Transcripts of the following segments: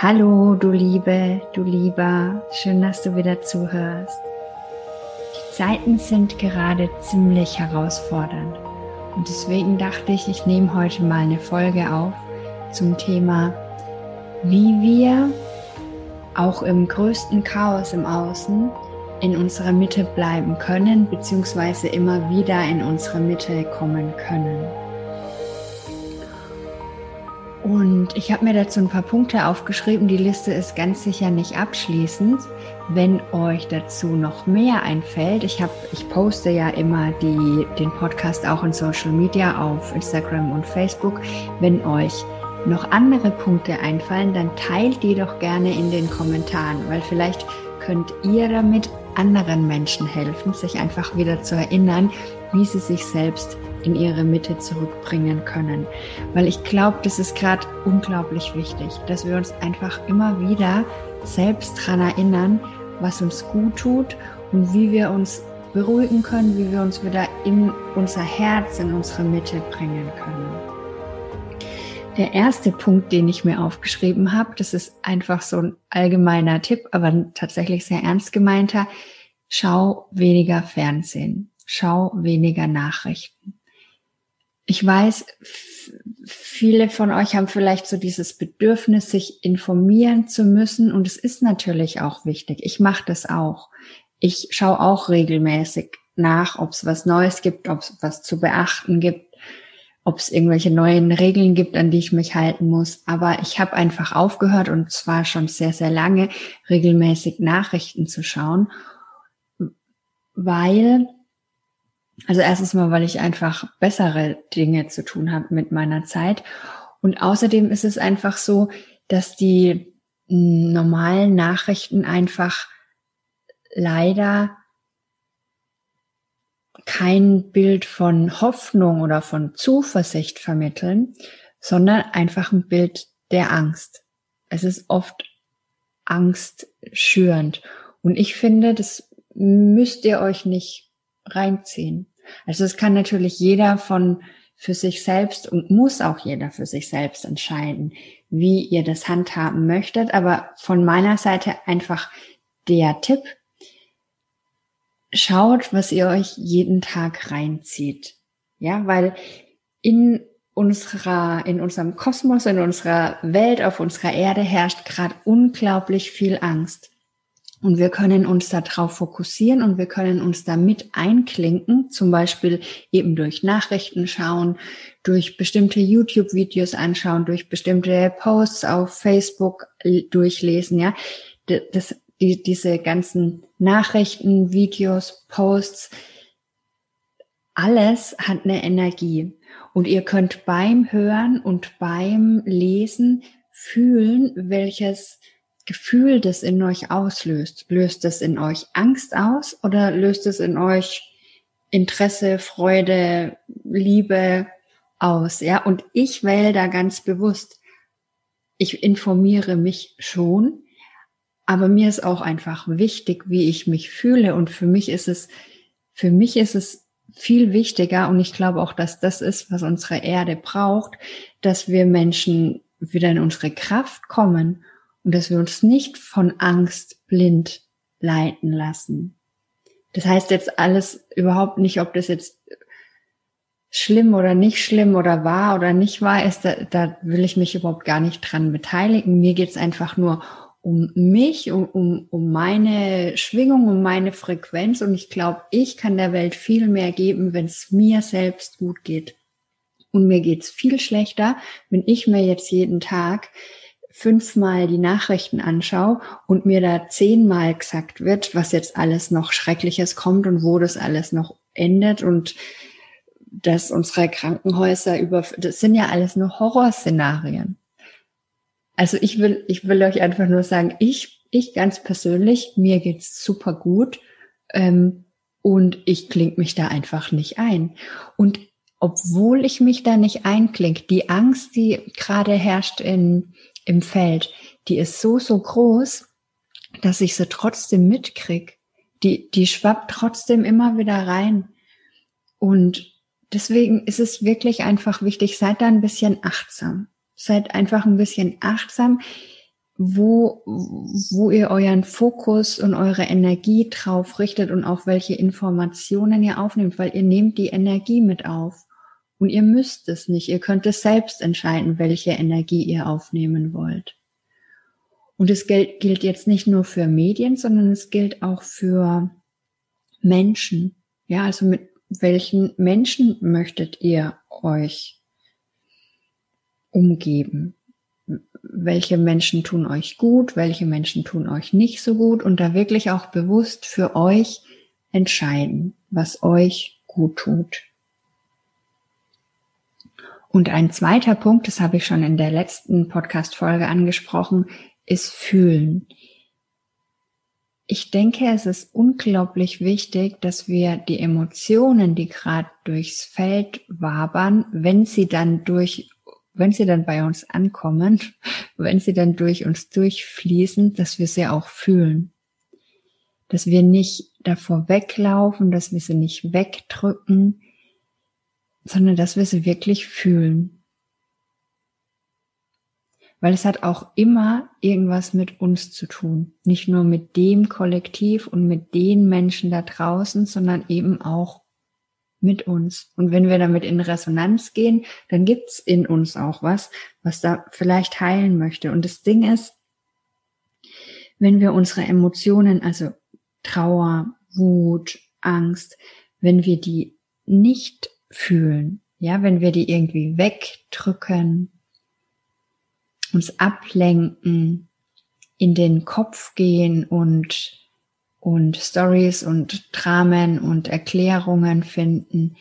Hallo, du Liebe, du Lieber, schön, dass du wieder zuhörst. Die Zeiten sind gerade ziemlich herausfordernd und deswegen dachte ich, ich nehme heute mal eine Folge auf zum Thema, wie wir auch im größten Chaos im Außen in unserer Mitte bleiben können, beziehungsweise immer wieder in unsere Mitte kommen können. Und ich habe mir dazu ein paar Punkte aufgeschrieben. Die Liste ist ganz sicher nicht abschließend. Wenn euch dazu noch mehr einfällt, ich habe, ich poste ja immer die, den Podcast auch in Social Media auf Instagram und Facebook. Wenn euch noch andere Punkte einfallen, dann teilt die doch gerne in den Kommentaren, weil vielleicht könnt ihr damit anderen Menschen helfen, sich einfach wieder zu erinnern, wie sie sich selbst in ihre Mitte zurückbringen können. Weil ich glaube, das ist gerade unglaublich wichtig, dass wir uns einfach immer wieder selbst daran erinnern, was uns gut tut und wie wir uns beruhigen können, wie wir uns wieder in unser Herz, in unsere Mitte bringen können. Der erste Punkt, den ich mir aufgeschrieben habe, das ist einfach so ein allgemeiner Tipp, aber tatsächlich sehr ernst gemeinter. Schau weniger Fernsehen. Schau weniger Nachrichten ich weiß, viele von euch haben vielleicht so dieses Bedürfnis, sich informieren zu müssen. Und es ist natürlich auch wichtig. Ich mache das auch. Ich schaue auch regelmäßig nach, ob es was Neues gibt, ob es was zu beachten gibt, ob es irgendwelche neuen Regeln gibt, an die ich mich halten muss. Aber ich habe einfach aufgehört und zwar schon sehr, sehr lange regelmäßig Nachrichten zu schauen, weil also erstens mal, weil ich einfach bessere Dinge zu tun habe mit meiner Zeit. Und außerdem ist es einfach so, dass die normalen Nachrichten einfach leider kein Bild von Hoffnung oder von Zuversicht vermitteln, sondern einfach ein Bild der Angst. Es ist oft angstschürend. Und ich finde, das müsst ihr euch nicht reinziehen. Also es kann natürlich jeder von für sich selbst und muss auch jeder für sich selbst entscheiden, wie ihr das handhaben möchtet. Aber von meiner Seite einfach der Tipp, schaut, was ihr euch jeden Tag reinzieht. Ja, weil in unserer, in unserem Kosmos, in unserer Welt, auf unserer Erde herrscht gerade unglaublich viel Angst. Und wir können uns darauf fokussieren und wir können uns damit einklinken, zum Beispiel eben durch Nachrichten schauen, durch bestimmte YouTube-Videos anschauen, durch bestimmte Posts auf Facebook durchlesen, ja. Das, die, diese ganzen Nachrichten, Videos, Posts, alles hat eine Energie. Und ihr könnt beim Hören und beim Lesen fühlen, welches Gefühl das in euch auslöst. Löst es in euch Angst aus oder löst es in euch Interesse, Freude, Liebe aus? Ja, und ich wähle da ganz bewusst. Ich informiere mich schon, aber mir ist auch einfach wichtig, wie ich mich fühle. Und für mich ist es, für mich ist es viel wichtiger. Und ich glaube auch, dass das ist, was unsere Erde braucht, dass wir Menschen wieder in unsere Kraft kommen und dass wir uns nicht von Angst blind leiten lassen. Das heißt jetzt alles überhaupt nicht, ob das jetzt schlimm oder nicht schlimm oder wahr oder nicht wahr ist, da, da will ich mich überhaupt gar nicht dran beteiligen. Mir geht's einfach nur um mich, um, um, um meine Schwingung, um meine Frequenz und ich glaube, ich kann der Welt viel mehr geben, wenn es mir selbst gut geht. Und mir geht's viel schlechter, wenn ich mir jetzt jeden Tag fünfmal die Nachrichten anschaue und mir da zehnmal gesagt wird, was jetzt alles noch Schreckliches kommt und wo das alles noch endet und dass unsere Krankenhäuser über, das sind ja alles nur Horrorszenarien. Also ich will, ich will euch einfach nur sagen, ich, ich ganz persönlich, mir geht's super gut ähm, und ich kling mich da einfach nicht ein. Und obwohl ich mich da nicht einklinge, die Angst, die gerade herrscht in, im Feld, die ist so, so groß, dass ich sie trotzdem mitkrieg. Die, die schwappt trotzdem immer wieder rein. Und deswegen ist es wirklich einfach wichtig, seid da ein bisschen achtsam. Seid einfach ein bisschen achtsam, wo, wo ihr euren Fokus und eure Energie drauf richtet und auch welche Informationen ihr aufnehmt, weil ihr nehmt die Energie mit auf. Und ihr müsst es nicht. Ihr könnt es selbst entscheiden, welche Energie ihr aufnehmen wollt. Und es gilt, gilt jetzt nicht nur für Medien, sondern es gilt auch für Menschen. Ja, also mit welchen Menschen möchtet ihr euch umgeben? Welche Menschen tun euch gut? Welche Menschen tun euch nicht so gut? Und da wirklich auch bewusst für euch entscheiden, was euch gut tut. Und ein zweiter Punkt, das habe ich schon in der letzten Podcast-Folge angesprochen, ist fühlen. Ich denke, es ist unglaublich wichtig, dass wir die Emotionen, die gerade durchs Feld wabern, wenn sie dann durch, wenn sie dann bei uns ankommen, wenn sie dann durch uns durchfließen, dass wir sie auch fühlen. Dass wir nicht davor weglaufen, dass wir sie nicht wegdrücken, sondern dass wir sie wirklich fühlen weil es hat auch immer irgendwas mit uns zu tun. Nicht nur mit dem Kollektiv und mit den Menschen da draußen, sondern eben auch mit uns. Und wenn wir damit in Resonanz gehen, dann gibt's in uns auch was, was da vielleicht heilen möchte. Und das Ding ist, wenn wir unsere Emotionen, also Trauer, Wut, Angst, wenn wir die nicht fühlen, ja, wenn wir die irgendwie wegdrücken, uns ablenken, in den Kopf gehen und und Stories und Dramen und Erklärungen finden,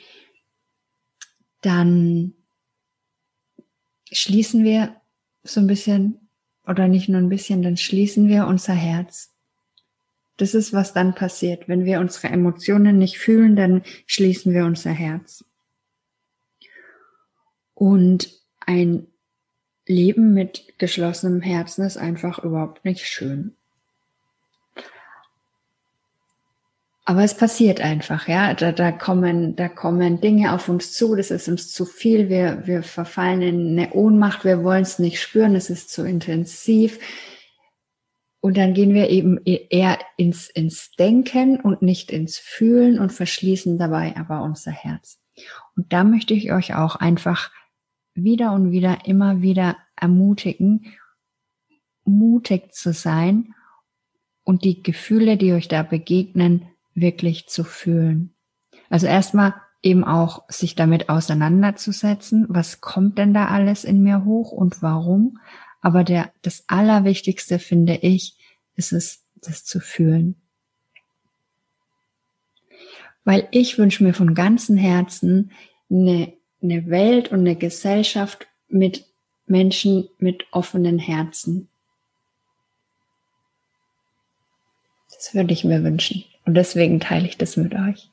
dann schließen wir so ein bisschen oder nicht nur ein bisschen, dann schließen wir unser Herz. Das ist, was dann passiert. Wenn wir unsere Emotionen nicht fühlen, dann schließen wir unser Herz. Und ein Leben mit geschlossenem Herzen ist einfach überhaupt nicht schön. Aber es passiert einfach, ja. Da, da kommen, da kommen Dinge auf uns zu. Das ist uns zu viel. Wir, wir verfallen in eine Ohnmacht. Wir wollen es nicht spüren. Es ist zu intensiv. Und dann gehen wir eben eher ins, ins Denken und nicht ins Fühlen und verschließen dabei aber unser Herz. Und da möchte ich euch auch einfach wieder und wieder immer wieder ermutigen, mutig zu sein und die Gefühle, die euch da begegnen, wirklich zu fühlen. Also erstmal eben auch sich damit auseinanderzusetzen, was kommt denn da alles in mir hoch und warum. Aber der, das Allerwichtigste finde ich, ist es, das zu fühlen. Weil ich wünsche mir von ganzem Herzen eine eine Welt und eine Gesellschaft mit Menschen mit offenen Herzen. Das würde ich mir wünschen. Und deswegen teile ich das mit euch.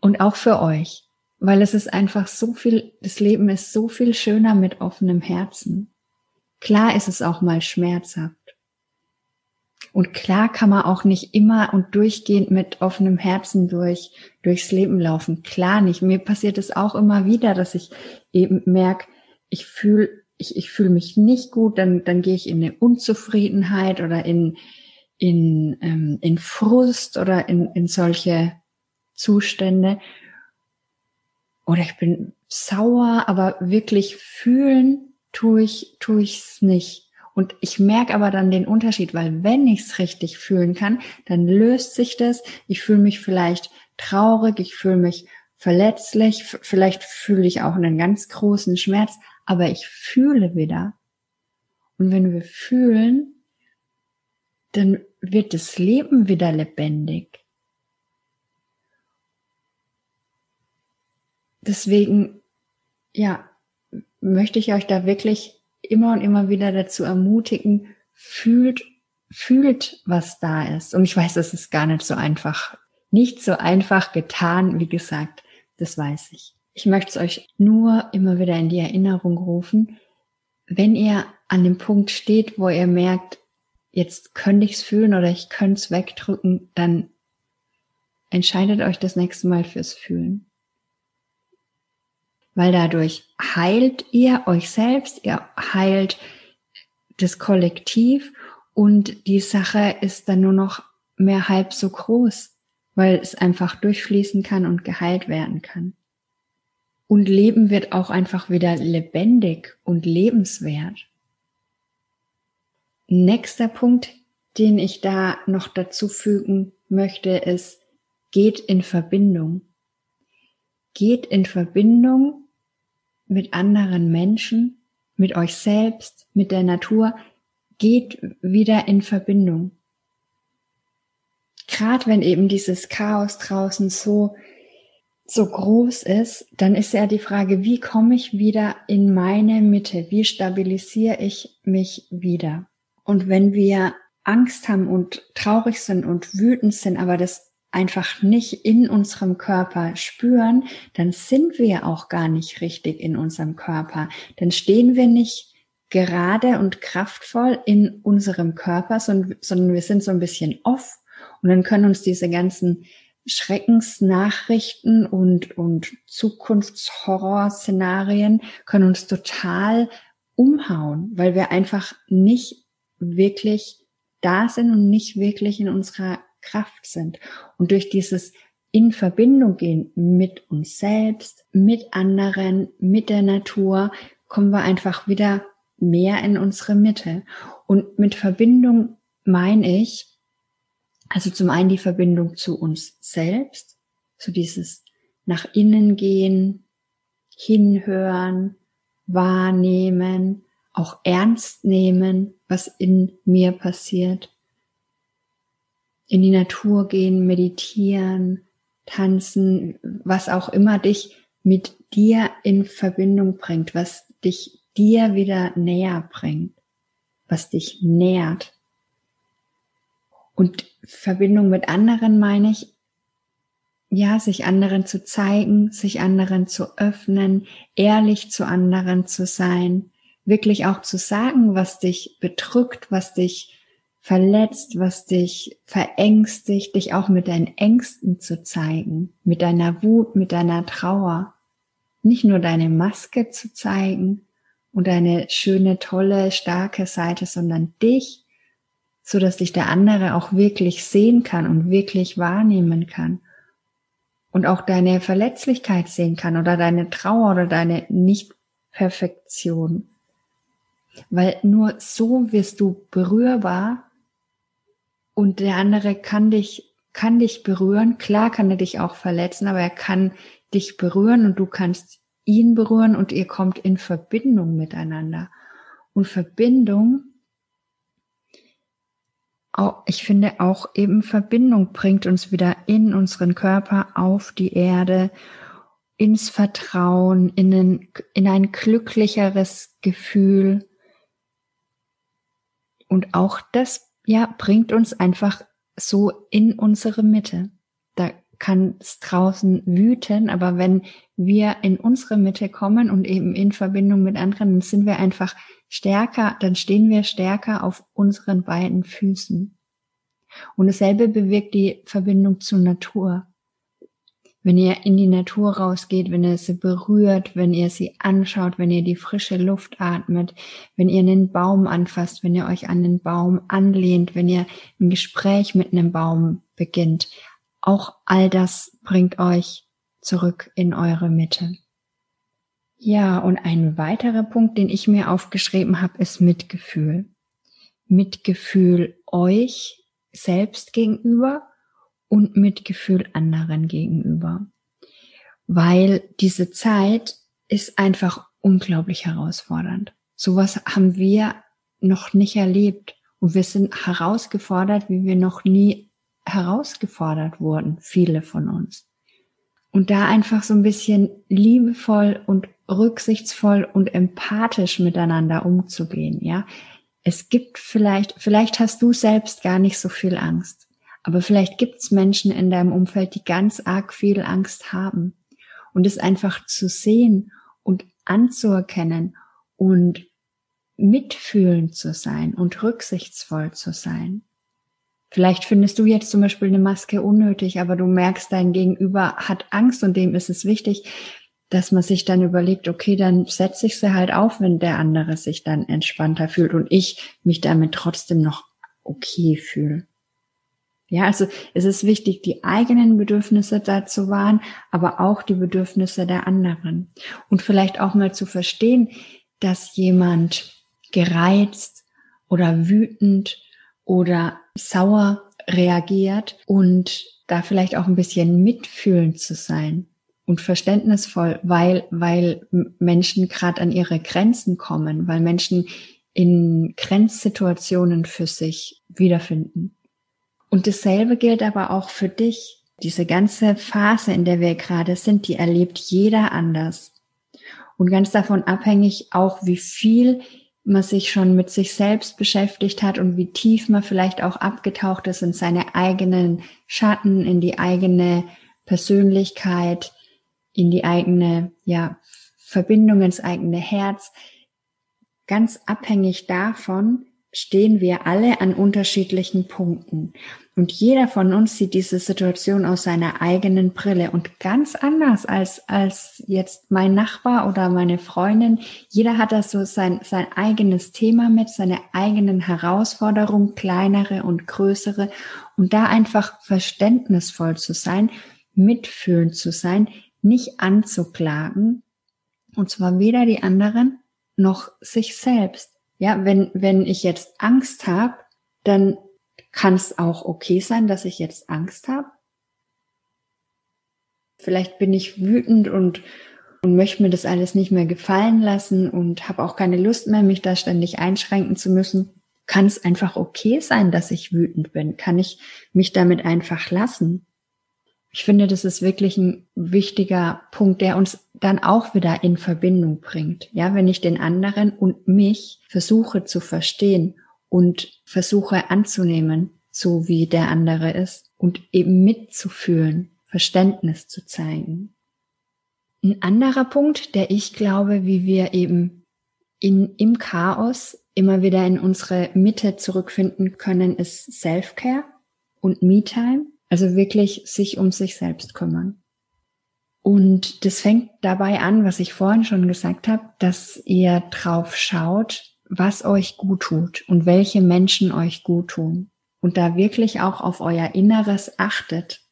Und auch für euch. Weil es ist einfach so viel, das Leben ist so viel schöner mit offenem Herzen. Klar ist es auch mal schmerzhaft. Und klar kann man auch nicht immer und durchgehend mit offenem Herzen durch, durchs Leben laufen. Klar nicht. Mir passiert es auch immer wieder, dass ich eben merke, ich fühle, ich, ich fühle mich nicht gut, dann, dann gehe ich in eine Unzufriedenheit oder in, in, ähm, in Frust oder in, in solche Zustände. Oder ich bin sauer, aber wirklich fühlen tue ich, tue ich's nicht. Und ich merke aber dann den Unterschied, weil wenn ich es richtig fühlen kann, dann löst sich das. Ich fühle mich vielleicht traurig, ich fühle mich verletzlich, vielleicht fühle ich auch einen ganz großen Schmerz, aber ich fühle wieder. Und wenn wir fühlen, dann wird das Leben wieder lebendig. Deswegen, ja, möchte ich euch da wirklich immer und immer wieder dazu ermutigen, fühlt, fühlt, was da ist. Und ich weiß, das ist gar nicht so einfach. Nicht so einfach getan, wie gesagt, das weiß ich. Ich möchte es euch nur immer wieder in die Erinnerung rufen, wenn ihr an dem Punkt steht, wo ihr merkt, jetzt könnte ich es fühlen oder ich könnte es wegdrücken, dann entscheidet euch das nächste Mal fürs Fühlen weil dadurch heilt ihr euch selbst, ihr heilt das Kollektiv und die Sache ist dann nur noch mehr halb so groß, weil es einfach durchfließen kann und geheilt werden kann. Und Leben wird auch einfach wieder lebendig und lebenswert. Nächster Punkt, den ich da noch dazu fügen möchte, ist, geht in Verbindung. Geht in Verbindung mit anderen Menschen, mit euch selbst, mit der Natur. Geht wieder in Verbindung. Gerade wenn eben dieses Chaos draußen so so groß ist, dann ist ja die Frage, wie komme ich wieder in meine Mitte? Wie stabilisiere ich mich wieder? Und wenn wir Angst haben und traurig sind und wütend sind, aber das einfach nicht in unserem Körper spüren, dann sind wir auch gar nicht richtig in unserem Körper. Dann stehen wir nicht gerade und kraftvoll in unserem Körper, sondern wir sind so ein bisschen off und dann können uns diese ganzen Schreckensnachrichten und, und Zukunftshorrorszenarien können uns total umhauen, weil wir einfach nicht wirklich da sind und nicht wirklich in unserer Kraft sind. Und durch dieses in Verbindung gehen mit uns selbst, mit anderen, mit der Natur, kommen wir einfach wieder mehr in unsere Mitte. Und mit Verbindung meine ich, also zum einen die Verbindung zu uns selbst, so dieses nach innen gehen, hinhören, wahrnehmen, auch ernst nehmen, was in mir passiert. In die Natur gehen, meditieren, tanzen, was auch immer dich mit dir in Verbindung bringt, was dich dir wieder näher bringt, was dich nährt. Und Verbindung mit anderen meine ich, ja, sich anderen zu zeigen, sich anderen zu öffnen, ehrlich zu anderen zu sein, wirklich auch zu sagen, was dich bedrückt, was dich verletzt, was dich verängstigt, dich auch mit deinen Ängsten zu zeigen, mit deiner Wut, mit deiner Trauer. Nicht nur deine Maske zu zeigen und deine schöne, tolle, starke Seite, sondern dich so dass dich der andere auch wirklich sehen kann und wirklich wahrnehmen kann und auch deine Verletzlichkeit sehen kann oder deine Trauer oder deine Nicht-Perfektion. Weil nur so wirst du berührbar und der andere kann dich, kann dich berühren. Klar kann er dich auch verletzen, aber er kann dich berühren und du kannst ihn berühren und ihr kommt in Verbindung miteinander. Und Verbindung ich finde auch eben Verbindung bringt uns wieder in unseren Körper auf die Erde, ins Vertrauen, in ein, in ein glücklicheres Gefühl. Und auch das, ja, bringt uns einfach so in unsere Mitte. Da kann es draußen wüten, aber wenn wir in unsere Mitte kommen und eben in Verbindung mit anderen, dann sind wir einfach stärker, dann stehen wir stärker auf unseren beiden Füßen. Und dasselbe bewirkt die Verbindung zur Natur. Wenn ihr in die Natur rausgeht, wenn ihr sie berührt, wenn ihr sie anschaut, wenn ihr die frische Luft atmet, wenn ihr einen Baum anfasst, wenn ihr euch an den Baum anlehnt, wenn ihr ein Gespräch mit einem Baum beginnt, auch all das bringt euch zurück in eure Mitte. Ja, und ein weiterer Punkt, den ich mir aufgeschrieben habe, ist Mitgefühl. Mitgefühl euch selbst gegenüber und Mitgefühl anderen gegenüber. Weil diese Zeit ist einfach unglaublich herausfordernd. Sowas haben wir noch nicht erlebt und wir sind herausgefordert, wie wir noch nie herausgefordert wurden, viele von uns. Und da einfach so ein bisschen liebevoll und rücksichtsvoll und empathisch miteinander umzugehen, ja. Es gibt vielleicht, vielleicht hast du selbst gar nicht so viel Angst, aber vielleicht gibt es Menschen in deinem Umfeld, die ganz arg viel Angst haben. Und es einfach zu sehen und anzuerkennen und mitfühlend zu sein und rücksichtsvoll zu sein. Vielleicht findest du jetzt zum Beispiel eine Maske unnötig, aber du merkst, dein Gegenüber hat Angst und dem ist es wichtig, dass man sich dann überlegt, okay, dann setze ich sie halt auf, wenn der andere sich dann entspannter fühlt und ich mich damit trotzdem noch okay fühle. Ja, also es ist wichtig, die eigenen Bedürfnisse da zu wahren, aber auch die Bedürfnisse der anderen. Und vielleicht auch mal zu verstehen, dass jemand gereizt oder wütend oder sauer reagiert und da vielleicht auch ein bisschen mitfühlend zu sein und verständnisvoll, weil, weil Menschen gerade an ihre Grenzen kommen, weil Menschen in Grenzsituationen für sich wiederfinden. Und dasselbe gilt aber auch für dich. Diese ganze Phase, in der wir gerade sind, die erlebt jeder anders. Und ganz davon abhängig auch, wie viel man sich schon mit sich selbst beschäftigt hat und wie tief man vielleicht auch abgetaucht ist in seine eigenen Schatten, in die eigene Persönlichkeit, in die eigene, ja, Verbindung ins eigene Herz. Ganz abhängig davon stehen wir alle an unterschiedlichen Punkten. Und jeder von uns sieht diese Situation aus seiner eigenen Brille und ganz anders als, als jetzt mein Nachbar oder meine Freundin. Jeder hat da so sein, sein eigenes Thema mit, seine eigenen Herausforderungen, kleinere und größere. Und da einfach verständnisvoll zu sein, mitfühlend zu sein, nicht anzuklagen. Und zwar weder die anderen noch sich selbst. Ja, wenn, wenn ich jetzt Angst habe, dann kann es auch okay sein, dass ich jetzt Angst habe. Vielleicht bin ich wütend und, und möchte mir das alles nicht mehr gefallen lassen und habe auch keine Lust mehr, mich da ständig einschränken zu müssen. Kann es einfach okay sein, dass ich wütend bin? Kann ich mich damit einfach lassen? Ich finde, das ist wirklich ein wichtiger Punkt, der uns dann auch wieder in Verbindung bringt. Ja, wenn ich den anderen und mich versuche zu verstehen und versuche anzunehmen, so wie der andere ist und eben mitzufühlen, Verständnis zu zeigen. Ein anderer Punkt, der ich glaube, wie wir eben in, im Chaos immer wieder in unsere Mitte zurückfinden können, ist Self-Care und Me-Time. Also wirklich sich um sich selbst kümmern. Und das fängt dabei an, was ich vorhin schon gesagt habe, dass ihr drauf schaut, was euch gut tut und welche Menschen euch gut tun. Und da wirklich auch auf euer Inneres achtet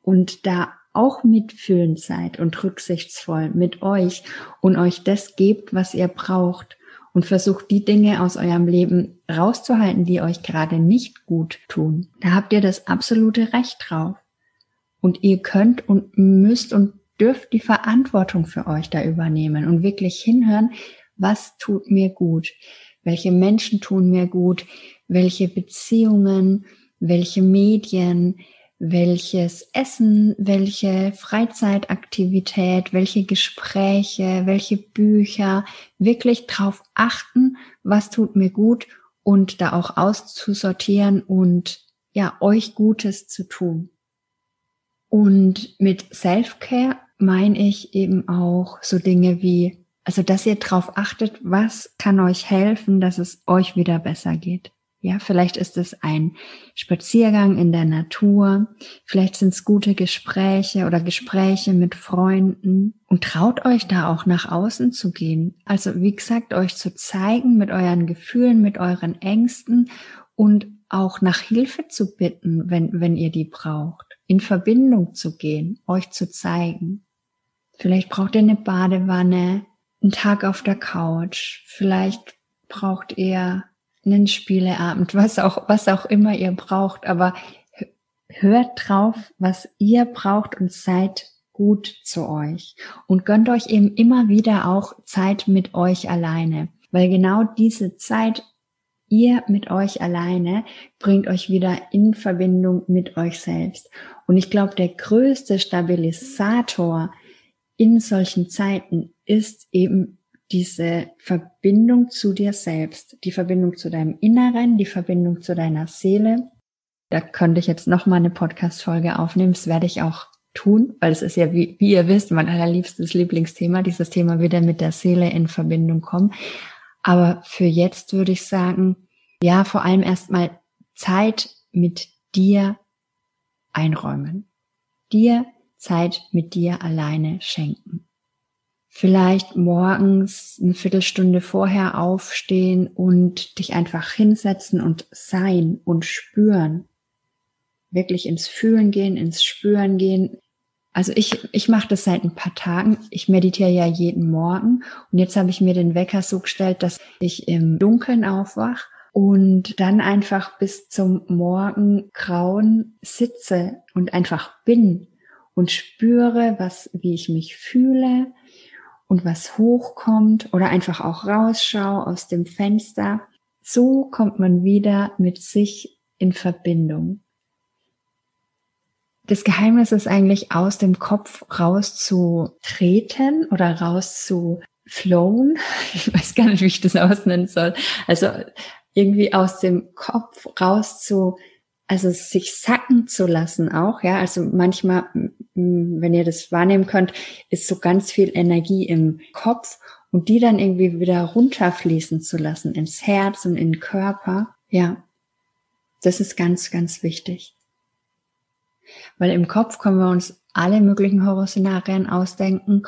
und da auch mitfühlend seid und rücksichtsvoll mit euch und euch das gebt, was ihr braucht und versucht die Dinge aus eurem Leben rauszuhalten, die euch gerade nicht gut tun. Da habt ihr das absolute Recht drauf. Und ihr könnt und müsst und dürft die Verantwortung für euch da übernehmen und wirklich hinhören, was tut mir gut welche Menschen tun mir gut, welche Beziehungen, welche Medien, welches Essen, welche Freizeitaktivität, welche Gespräche, welche Bücher, wirklich drauf achten, was tut mir gut und da auch auszusortieren und ja, euch Gutes zu tun. Und mit Self-Care meine ich eben auch so Dinge wie also, dass ihr drauf achtet, was kann euch helfen, dass es euch wieder besser geht. Ja, vielleicht ist es ein Spaziergang in der Natur, vielleicht sind es gute Gespräche oder Gespräche mit Freunden und traut euch da auch nach außen zu gehen. Also wie gesagt, euch zu zeigen mit euren Gefühlen, mit euren Ängsten und auch nach Hilfe zu bitten, wenn, wenn ihr die braucht, in Verbindung zu gehen, euch zu zeigen. Vielleicht braucht ihr eine Badewanne, einen Tag auf der Couch, vielleicht braucht ihr einen Spieleabend, was auch, was auch immer ihr braucht, aber hört drauf, was ihr braucht und seid gut zu euch. Und gönnt euch eben immer wieder auch Zeit mit euch alleine, weil genau diese Zeit ihr mit euch alleine bringt euch wieder in Verbindung mit euch selbst. Und ich glaube, der größte Stabilisator in solchen Zeiten ist eben diese Verbindung zu dir selbst, die Verbindung zu deinem Inneren, die Verbindung zu deiner Seele. Da könnte ich jetzt noch mal eine Podcast-Folge aufnehmen. Das werde ich auch tun, weil es ist ja, wie, wie ihr wisst, mein allerliebstes Lieblingsthema, dieses Thema wieder mit der Seele in Verbindung kommen. Aber für jetzt würde ich sagen, ja, vor allem erstmal Zeit mit dir einräumen. Dir Zeit mit dir alleine schenken. Vielleicht morgens eine Viertelstunde vorher aufstehen und dich einfach hinsetzen und sein und spüren. Wirklich ins Fühlen gehen, ins Spüren gehen. Also ich, ich mache das seit ein paar Tagen. Ich meditiere ja jeden Morgen und jetzt habe ich mir den Wecker so gestellt, dass ich im Dunkeln aufwach und dann einfach bis zum Morgengrauen sitze und einfach bin und spüre, was, wie ich mich fühle, und was hochkommt oder einfach auch rausschau aus dem Fenster. So kommt man wieder mit sich in Verbindung. Das Geheimnis ist eigentlich aus dem Kopf rauszutreten oder rauszuflowen. Ich weiß gar nicht, wie ich das ausnennen soll. Also irgendwie aus dem Kopf raus zu also sich sacken zu lassen auch, ja. Also manchmal, wenn ihr das wahrnehmen könnt, ist so ganz viel Energie im Kopf und die dann irgendwie wieder runterfließen zu lassen ins Herz und in den Körper. Ja, das ist ganz, ganz wichtig. Weil im Kopf können wir uns alle möglichen Horrorszenarien ausdenken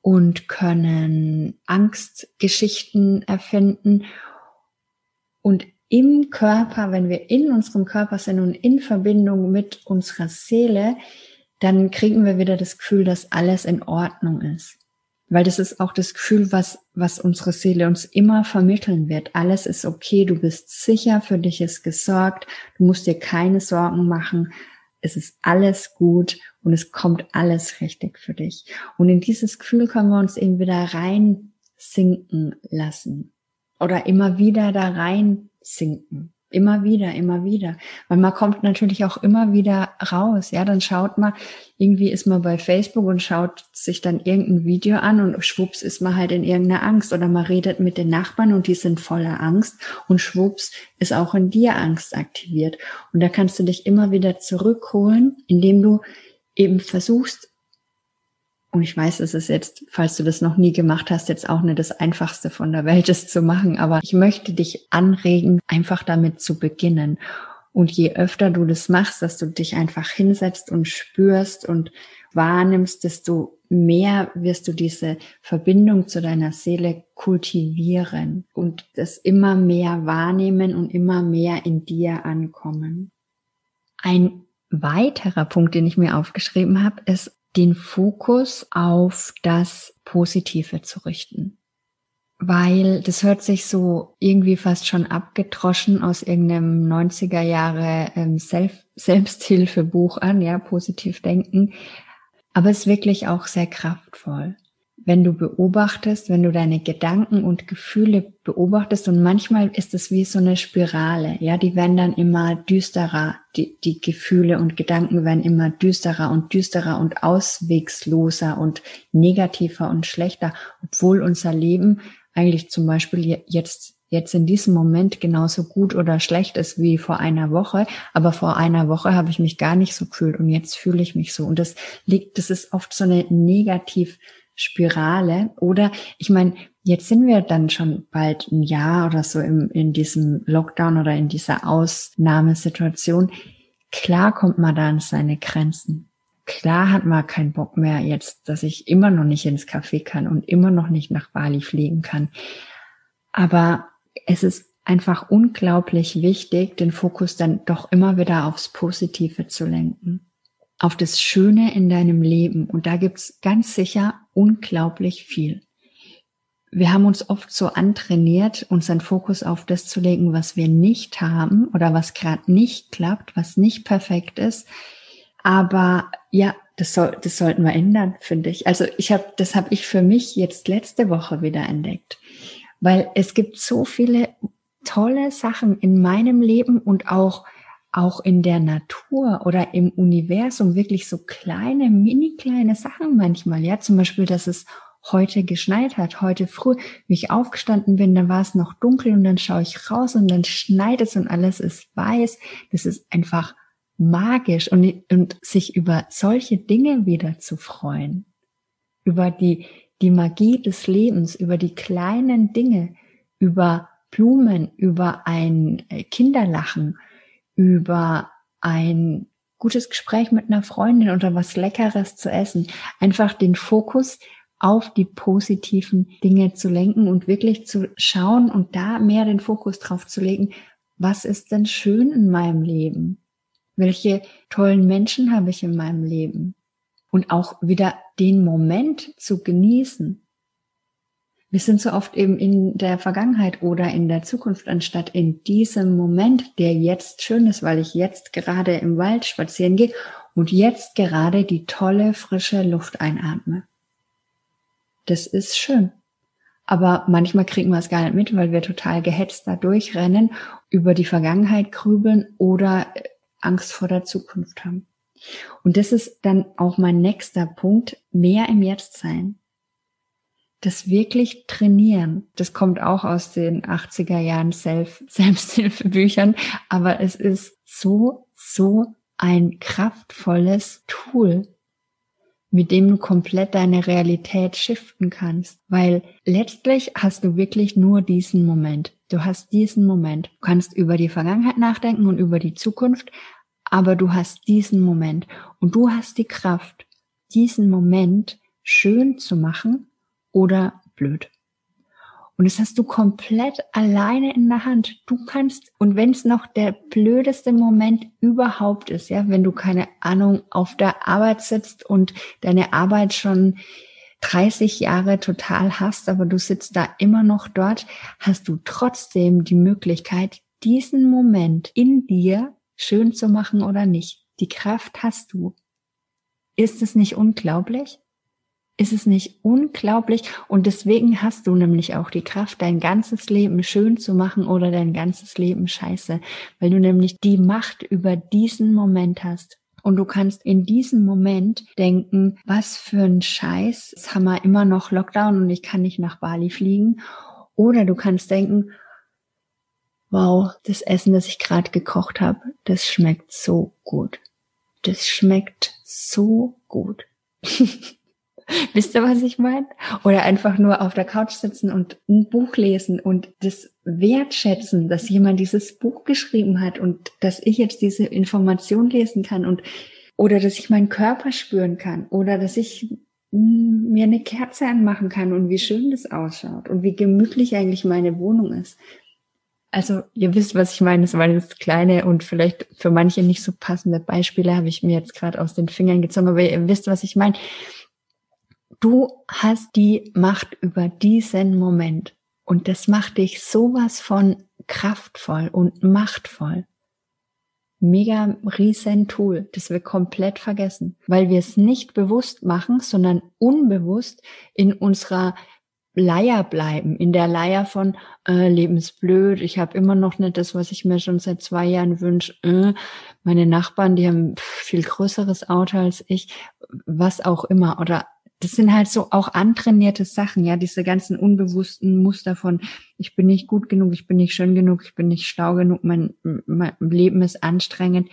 und können Angstgeschichten erfinden. Und im Körper, wenn wir in unserem Körper sind und in Verbindung mit unserer Seele, dann kriegen wir wieder das Gefühl, dass alles in Ordnung ist. Weil das ist auch das Gefühl, was, was unsere Seele uns immer vermitteln wird. Alles ist okay, du bist sicher, für dich ist gesorgt, du musst dir keine Sorgen machen, es ist alles gut und es kommt alles richtig für dich. Und in dieses Gefühl können wir uns eben wieder rein sinken lassen oder immer wieder da rein sinken. Immer wieder, immer wieder. Weil man kommt natürlich auch immer wieder raus. Ja, dann schaut man, irgendwie ist man bei Facebook und schaut sich dann irgendein Video an und schwupps ist man halt in irgendeiner Angst. Oder man redet mit den Nachbarn und die sind voller Angst und schwupps ist auch in dir Angst aktiviert. Und da kannst du dich immer wieder zurückholen, indem du eben versuchst, und ich weiß, es ist jetzt, falls du das noch nie gemacht hast, jetzt auch nicht das Einfachste von der Welt, es zu machen. Aber ich möchte dich anregen, einfach damit zu beginnen. Und je öfter du das machst, dass du dich einfach hinsetzt und spürst und wahrnimmst, desto mehr wirst du diese Verbindung zu deiner Seele kultivieren und das immer mehr wahrnehmen und immer mehr in dir ankommen. Ein weiterer Punkt, den ich mir aufgeschrieben habe, ist den Fokus auf das Positive zu richten. Weil das hört sich so irgendwie fast schon abgedroschen aus irgendeinem 90er Jahre ähm, Self Selbsthilfebuch an, ja, positiv denken. Aber es ist wirklich auch sehr kraftvoll wenn du beobachtest, wenn du deine Gedanken und Gefühle beobachtest und manchmal ist es wie so eine Spirale, ja, die werden dann immer düsterer, die, die Gefühle und Gedanken werden immer düsterer und düsterer und auswegsloser und negativer und schlechter, obwohl unser Leben eigentlich zum Beispiel jetzt jetzt in diesem Moment genauso gut oder schlecht ist wie vor einer Woche, aber vor einer Woche habe ich mich gar nicht so gefühlt und jetzt fühle ich mich so. Und das liegt, das ist oft so eine negativ Spirale. Oder ich meine, jetzt sind wir dann schon bald ein Jahr oder so im, in diesem Lockdown oder in dieser Ausnahmesituation. Klar kommt man da an seine Grenzen. Klar hat man keinen Bock mehr jetzt, dass ich immer noch nicht ins Café kann und immer noch nicht nach Bali fliegen kann. Aber es ist einfach unglaublich wichtig, den Fokus dann doch immer wieder aufs Positive zu lenken auf das Schöne in deinem Leben. Und da gibt's ganz sicher unglaublich viel. Wir haben uns oft so antrainiert, unseren Fokus auf das zu legen, was wir nicht haben oder was gerade nicht klappt, was nicht perfekt ist. Aber ja, das, soll, das sollten wir ändern, finde ich. Also ich habe, das habe ich für mich jetzt letzte Woche wieder entdeckt, weil es gibt so viele tolle Sachen in meinem Leben und auch auch in der Natur oder im Universum wirklich so kleine, mini kleine Sachen manchmal. Ja, zum Beispiel, dass es heute geschneit hat, heute früh, wie ich aufgestanden bin, da war es noch dunkel und dann schaue ich raus und dann schneit es und alles ist weiß. Das ist einfach magisch und, und sich über solche Dinge wieder zu freuen. Über die, die Magie des Lebens, über die kleinen Dinge, über Blumen, über ein Kinderlachen, über ein gutes Gespräch mit einer Freundin oder was Leckeres zu essen. Einfach den Fokus auf die positiven Dinge zu lenken und wirklich zu schauen und da mehr den Fokus drauf zu legen, was ist denn schön in meinem Leben? Welche tollen Menschen habe ich in meinem Leben? Und auch wieder den Moment zu genießen. Wir sind so oft eben in der Vergangenheit oder in der Zukunft, anstatt in diesem Moment, der jetzt schön ist, weil ich jetzt gerade im Wald spazieren gehe und jetzt gerade die tolle frische Luft einatme. Das ist schön. Aber manchmal kriegen wir es gar nicht mit, weil wir total gehetzt da durchrennen, über die Vergangenheit grübeln oder äh, Angst vor der Zukunft haben. Und das ist dann auch mein nächster Punkt, mehr im Jetzt sein. Das wirklich trainieren. Das kommt auch aus den 80er Jahren Self Selbsthilfebüchern, aber es ist so, so ein kraftvolles Tool, mit dem du komplett deine Realität shiften kannst. Weil letztlich hast du wirklich nur diesen Moment. Du hast diesen Moment. Du kannst über die Vergangenheit nachdenken und über die Zukunft, aber du hast diesen Moment und du hast die Kraft, diesen Moment schön zu machen oder blöd. Und das hast du komplett alleine in der Hand. Du kannst, und wenn es noch der blödeste Moment überhaupt ist, ja, wenn du keine Ahnung auf der Arbeit sitzt und deine Arbeit schon 30 Jahre total hast, aber du sitzt da immer noch dort, hast du trotzdem die Möglichkeit, diesen Moment in dir schön zu machen oder nicht. Die Kraft hast du. Ist es nicht unglaublich? Ist es nicht unglaublich? Und deswegen hast du nämlich auch die Kraft, dein ganzes Leben schön zu machen oder dein ganzes Leben scheiße, weil du nämlich die Macht über diesen Moment hast. Und du kannst in diesem Moment denken, was für ein Scheiß, jetzt haben wir immer noch Lockdown und ich kann nicht nach Bali fliegen. Oder du kannst denken, wow, das Essen, das ich gerade gekocht habe, das schmeckt so gut. Das schmeckt so gut. Wisst ihr, was ich meine? Oder einfach nur auf der Couch sitzen und ein Buch lesen und das wertschätzen, dass jemand dieses Buch geschrieben hat und dass ich jetzt diese Information lesen kann und oder dass ich meinen Körper spüren kann oder dass ich mir eine Kerze anmachen kann und wie schön das ausschaut und wie gemütlich eigentlich meine Wohnung ist. Also ihr wisst, was ich meine. Das waren jetzt kleine und vielleicht für manche nicht so passende Beispiele, habe ich mir jetzt gerade aus den Fingern gezogen, aber ihr wisst, was ich meine. Du hast die Macht über diesen Moment. Und das macht dich sowas von kraftvoll und machtvoll. Mega riesen Tool, das wir komplett vergessen, weil wir es nicht bewusst machen, sondern unbewusst in unserer Leier bleiben, in der Leier von äh, lebensblöd, ich habe immer noch nicht das, was ich mir schon seit zwei Jahren wünsche, äh, meine Nachbarn, die haben viel größeres Auto als ich, was auch immer, oder das sind halt so auch antrainierte Sachen, ja, diese ganzen unbewussten Muster von, ich bin nicht gut genug, ich bin nicht schön genug, ich bin nicht schlau genug, mein, mein Leben ist anstrengend.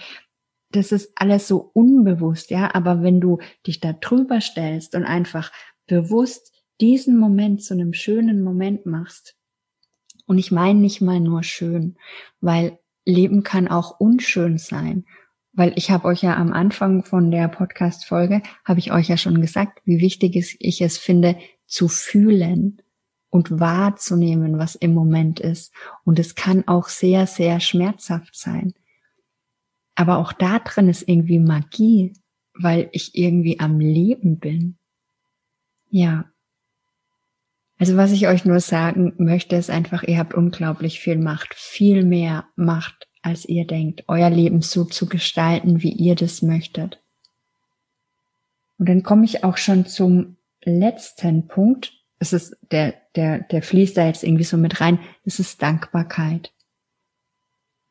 Das ist alles so unbewusst, ja, aber wenn du dich da drüber stellst und einfach bewusst diesen Moment zu einem schönen Moment machst, und ich meine nicht mal nur schön, weil Leben kann auch unschön sein weil ich habe euch ja am Anfang von der Podcast-Folge, habe ich euch ja schon gesagt, wie wichtig ich es finde, zu fühlen und wahrzunehmen, was im Moment ist. Und es kann auch sehr, sehr schmerzhaft sein. Aber auch da drin ist irgendwie Magie, weil ich irgendwie am Leben bin. Ja. Also was ich euch nur sagen möchte, ist einfach, ihr habt unglaublich viel Macht, viel mehr Macht als ihr denkt, euer Leben so zu gestalten, wie ihr das möchtet. Und dann komme ich auch schon zum letzten Punkt. Es ist der, der, der fließt da jetzt irgendwie so mit rein. Es ist Dankbarkeit.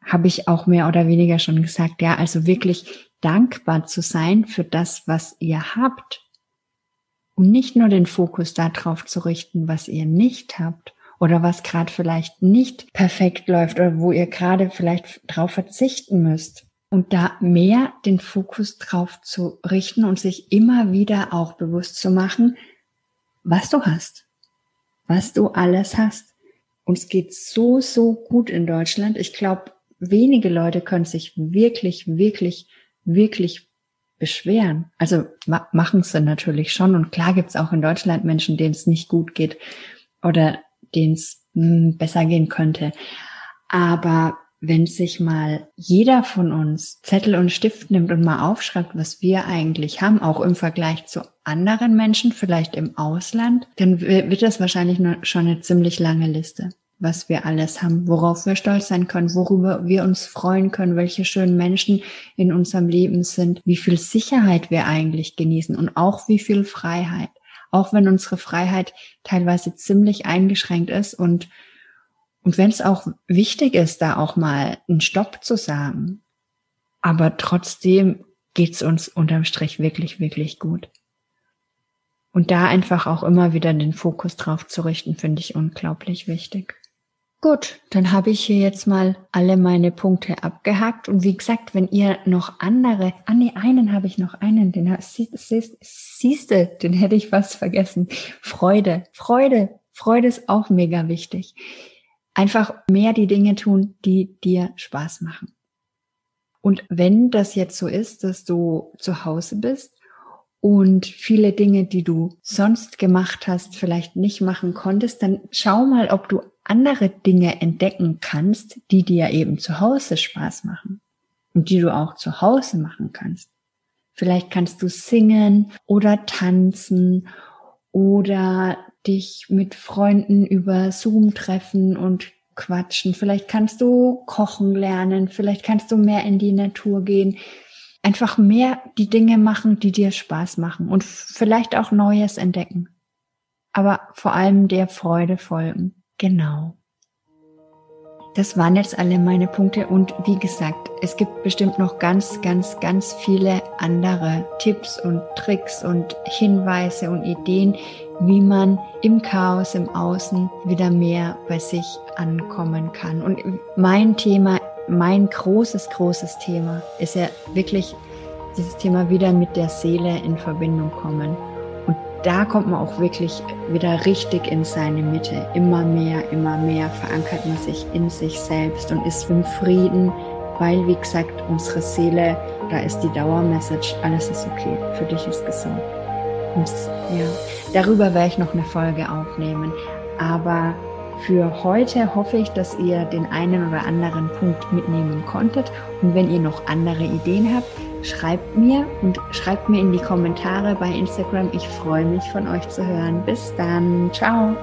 Habe ich auch mehr oder weniger schon gesagt. Ja, also wirklich dankbar zu sein für das, was ihr habt. Und nicht nur den Fokus darauf zu richten, was ihr nicht habt oder was gerade vielleicht nicht perfekt läuft oder wo ihr gerade vielleicht drauf verzichten müsst. Und da mehr den Fokus drauf zu richten und sich immer wieder auch bewusst zu machen, was du hast, was du alles hast. Uns geht so, so gut in Deutschland. Ich glaube, wenige Leute können sich wirklich, wirklich, wirklich beschweren. Also ma machen sie natürlich schon. Und klar gibt's auch in Deutschland Menschen, denen es nicht gut geht oder denen es hm, besser gehen könnte. Aber wenn sich mal jeder von uns Zettel und Stift nimmt und mal aufschreibt, was wir eigentlich haben, auch im Vergleich zu anderen Menschen, vielleicht im Ausland, dann wird das wahrscheinlich schon eine ziemlich lange Liste, was wir alles haben, worauf wir stolz sein können, worüber wir uns freuen können, welche schönen Menschen in unserem Leben sind, wie viel Sicherheit wir eigentlich genießen und auch wie viel Freiheit. Auch wenn unsere Freiheit teilweise ziemlich eingeschränkt ist und und wenn es auch wichtig ist, da auch mal einen Stopp zu sagen, aber trotzdem geht's uns unterm Strich wirklich, wirklich gut. Und da einfach auch immer wieder den Fokus drauf zu richten, finde ich unglaublich wichtig. Gut, dann habe ich hier jetzt mal alle meine Punkte abgehakt. Und wie gesagt, wenn ihr noch andere, ah nee, einen habe ich noch, einen, den siehst, siehste, den hätte ich fast vergessen. Freude, Freude, Freude ist auch mega wichtig. Einfach mehr die Dinge tun, die dir Spaß machen. Und wenn das jetzt so ist, dass du zu Hause bist und viele Dinge, die du sonst gemacht hast, vielleicht nicht machen konntest, dann schau mal, ob du andere Dinge entdecken kannst, die dir eben zu Hause Spaß machen und die du auch zu Hause machen kannst. Vielleicht kannst du singen oder tanzen oder dich mit Freunden über Zoom treffen und quatschen. Vielleicht kannst du kochen lernen. Vielleicht kannst du mehr in die Natur gehen. Einfach mehr die Dinge machen, die dir Spaß machen und vielleicht auch Neues entdecken. Aber vor allem der Freude folgen. Genau. Das waren jetzt alle meine Punkte und wie gesagt, es gibt bestimmt noch ganz, ganz, ganz viele andere Tipps und Tricks und Hinweise und Ideen, wie man im Chaos im Außen wieder mehr bei sich ankommen kann. Und mein Thema, mein großes, großes Thema ist ja wirklich dieses Thema wieder mit der Seele in Verbindung kommen da kommt man auch wirklich wieder richtig in seine Mitte. Immer mehr, immer mehr verankert man sich in sich selbst und ist im Frieden, weil, wie gesagt, unsere Seele, da ist die Dauermessage, alles ist okay, für dich ist gesund. Und, ja, darüber werde ich noch eine Folge aufnehmen. Aber für heute hoffe ich, dass ihr den einen oder anderen Punkt mitnehmen konntet. Und wenn ihr noch andere Ideen habt, schreibt mir und schreibt mir in die Kommentare bei Instagram. Ich freue mich von euch zu hören. Bis dann. Ciao.